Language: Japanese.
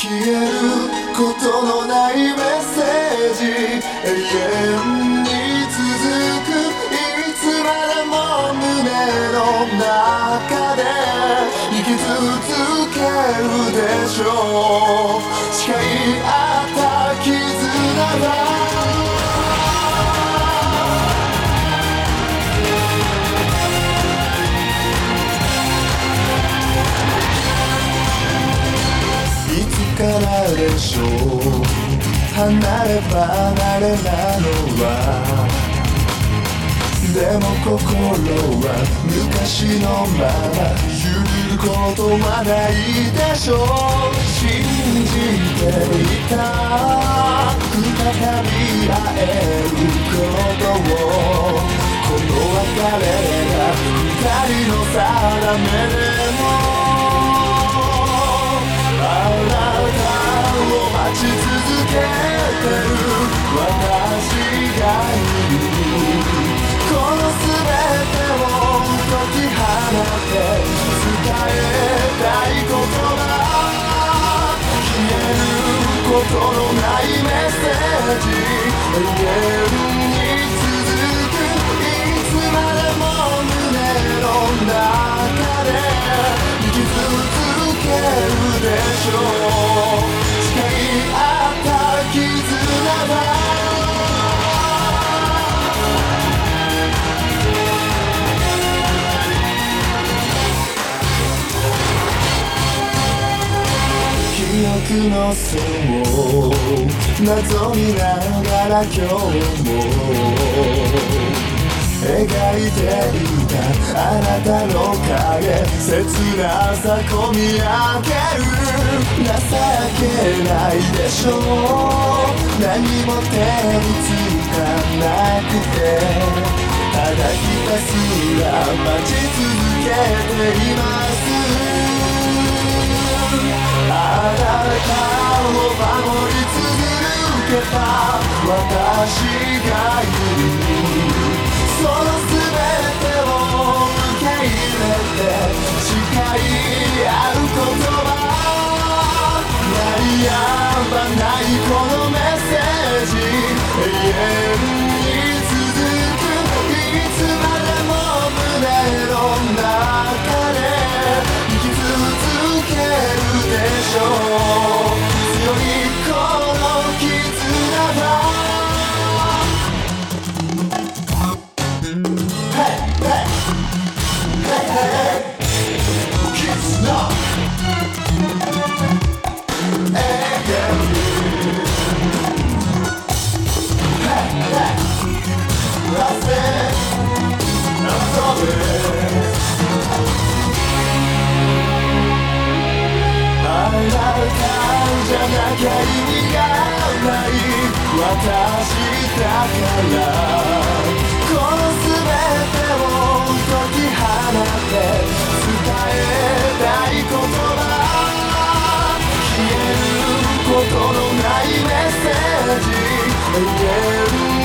消えることのないメッセージ永遠に続くいつまでも胸の中で生き続けるでしょう離れ離れなのは。でも心は昔のまま揺れることはないでしょう。信じていた。再び会えることを。この別れが二人の定めでも。ことのないメッセージ。の線を謎見ながら今日も描いていたあなたの影切なさ込み上げる情けないでしょう何も手につかなくてただひたすら待ち続けています私がいる」「その全てを迎えて誓い合うこのメッセージ永じゃなきゃ意味がない私だから」「この全てを解き放って伝えたい言葉」「消えることのないメッセージ」「永遠